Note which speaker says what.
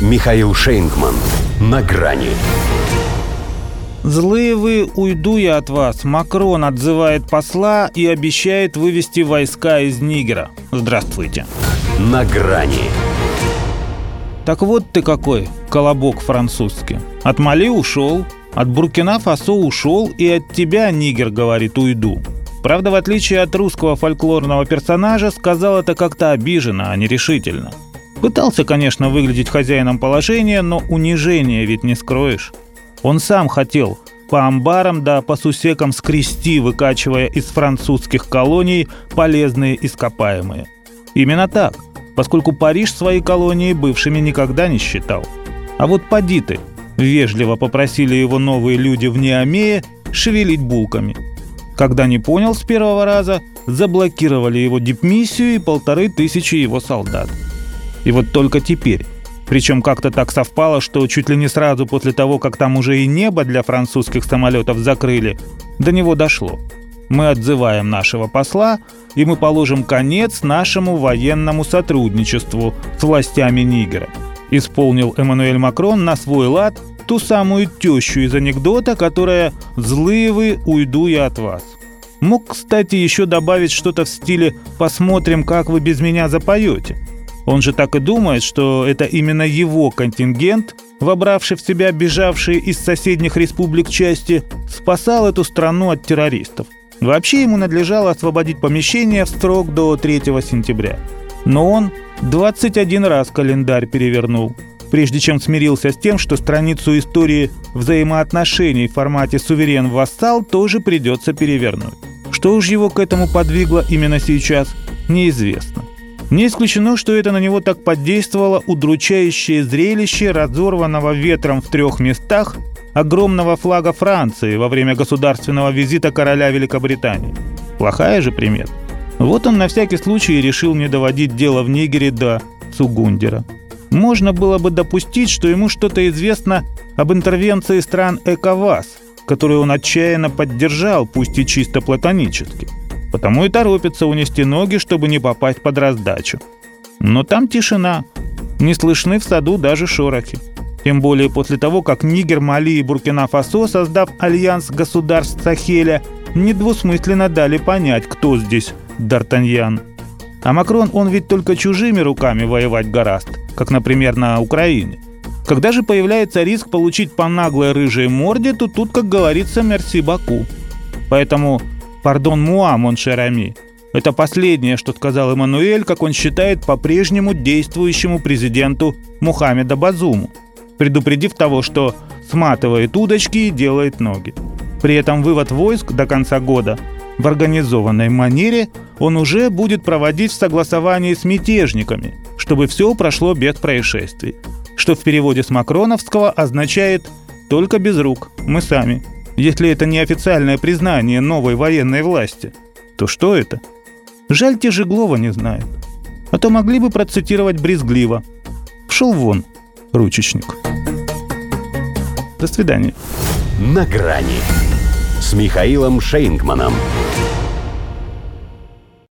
Speaker 1: Михаил Шейнгман. На грани.
Speaker 2: Злые вы, уйду я от вас. Макрон отзывает посла и обещает вывести войска из Нигера. Здравствуйте.
Speaker 1: На грани.
Speaker 2: Так вот ты какой, колобок французский. От Мали ушел, от Буркина-Фасо ушел, и от тебя, Нигер, говорит, уйду. Правда, в отличие от русского фольклорного персонажа, сказал это как-то обиженно, а не решительно. Пытался, конечно, выглядеть хозяином положения, но унижение ведь не скроешь. Он сам хотел по амбарам да по сусекам скрести, выкачивая из французских колоний полезные ископаемые. Именно так, поскольку Париж свои колонии бывшими никогда не считал. А вот поди ты, вежливо попросили его новые люди в Неомее шевелить булками. Когда не понял с первого раза, заблокировали его дипмиссию и полторы тысячи его солдат. И вот только теперь. Причем как-то так совпало, что чуть ли не сразу после того, как там уже и небо для французских самолетов закрыли, до него дошло. Мы отзываем нашего посла, и мы положим конец нашему военному сотрудничеству с властями Нигера. Исполнил Эммануэль Макрон на свой лад ту самую тещу из анекдота, которая «Злые вы, уйду я от вас». Мог, кстати, еще добавить что-то в стиле «Посмотрим, как вы без меня запоете». Он же так и думает, что это именно его контингент, вобравший в себя бежавшие из соседних республик части, спасал эту страну от террористов. Вообще ему надлежало освободить помещение в срок до 3 сентября. Но он 21 раз календарь перевернул, прежде чем смирился с тем, что страницу истории взаимоотношений в формате суверен-вассал тоже придется перевернуть. Что уж его к этому подвигло именно сейчас, неизвестно. Не исключено, что это на него так подействовало удручающее зрелище разорванного ветром в трех местах огромного флага Франции во время государственного визита короля Великобритании. Плохая же примета. Вот он на всякий случай решил не доводить дело в Нигере до Цугундера. Можно было бы допустить, что ему что-то известно об интервенции стран ЭКОВАС, которую он отчаянно поддержал, пусть и чисто платонически – Потому и торопится унести ноги, чтобы не попасть под раздачу. Но там тишина. Не слышны в саду даже шорохи. Тем более после того, как Нигер, Мали и Буркина-Фасо, создав альянс государств Сахеля, недвусмысленно дали понять, кто здесь Д'Артаньян. А Макрон, он ведь только чужими руками воевать гораст, как, например, на Украине. Когда же появляется риск получить по наглой рыжей морде, то тут, как говорится, мерси Баку. Поэтому «Пардон, муа, моншерами». Это последнее, что сказал Эммануэль, как он считает, по-прежнему действующему президенту Мухаммеда Базуму, предупредив того, что сматывает удочки и делает ноги. При этом вывод войск до конца года в организованной манере он уже будет проводить в согласовании с мятежниками, чтобы все прошло без происшествий. Что в переводе с макроновского означает «только без рук, мы сами». Если это не официальное признание новой военной власти, то что это? Жаль, те Жеглова не знают. А то могли бы процитировать брезгливо. Пшел вон, ручечник. До свидания.
Speaker 1: На грани с Михаилом Шейнгманом.